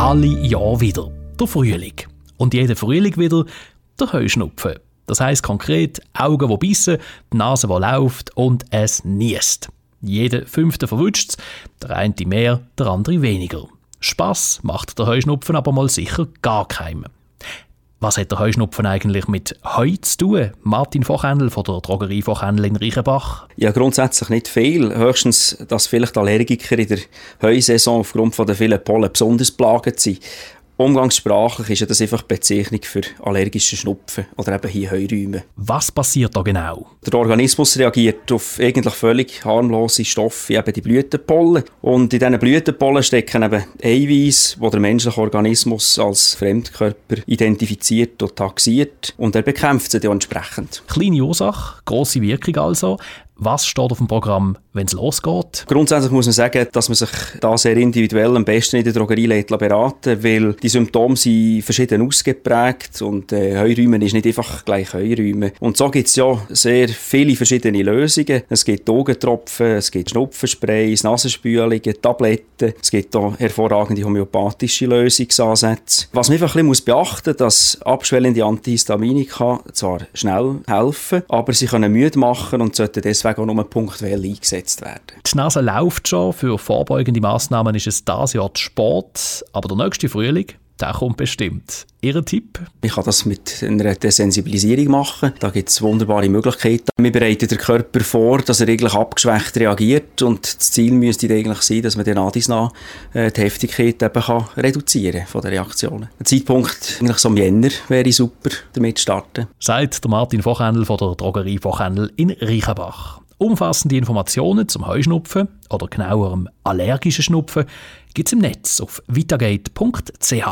alle Jahr wieder. Der Frühling. Und jeden Frühling wieder der Heuschnupfen. Das heißt konkret Augen, die bissen, die Nase, die läuft und es niest. Jeder fünfte verwutscht der eine mehr, der andere weniger. Spaß macht der Heuschnupfen aber mal sicher gar keinen. Was hat der Heuschnupfen eigentlich mit Heu zu tun? Martin Fochhändel von der Drogerie Fochhändel in Reichenbach. Ja, grundsätzlich nicht viel. Höchstens, dass vielleicht Allergiker in der Heusaison aufgrund von der vielen Pollen besonders plagend sind. Umgangssprachlich ist ja das einfach Bezeichnung für allergische Schnupfen oder eben hier Heuräume. Was passiert da genau? Der Organismus reagiert auf eigentlich völlig harmlose Stoffe, wie eben die Blütenpollen. Und in diesen Blütenpollen stecken eben Eiweiß, wo der menschliche Organismus als Fremdkörper identifiziert und taxiert. Und er bekämpft sie dann entsprechend. Kleine Ursache, grosse Wirkung also. Was steht auf dem Programm, wenn es losgeht? Grundsätzlich muss man sagen, dass man sich da sehr individuell am besten in der Drogerie beraten weil die Symptome sind verschieden ausgeprägt und äh, Heuräumen ist nicht einfach gleich Heuräumen. Und so gibt es ja sehr viele verschiedene Lösungen. Es gibt Augentropfen, es gibt Schnupfensprays, Nasenspülungen, Tabletten, es gibt auch hervorragende homöopathische Lösungsansätze. Was man einfach ein bisschen beachten muss, dass abschwellende Antihistaminika zwar schnell helfen, aber sie können müde machen und sollten deswegen deswegen auch nur punktuell eingesetzt werden. Die Nase läuft schon. Für vorbeugende Massnahmen ist es dieses Jahr Sport. Aber der nächste Frühling, der kommt bestimmt. Ihr Tipp? Ich kann das mit einer Desensibilisierung machen. Da gibt es wunderbare Möglichkeiten. Wir bereiten den Körper vor, dass er eigentlich abgeschwächt reagiert und das Ziel müsste eigentlich sein, dass man den Adisna äh, die Heftigkeit eben kann reduzieren von den Reaktionen. Ein Zeitpunkt eigentlich so im Jänner wäre super, damit zu starten. Sagt der Martin Fochhändel von der Drogerie Fochhändel in Reichenbach. Umfassende Informationen zum Heuschnupfen oder genauerem allergischen Schnupfen gibt es im Netz auf vitagate.ch.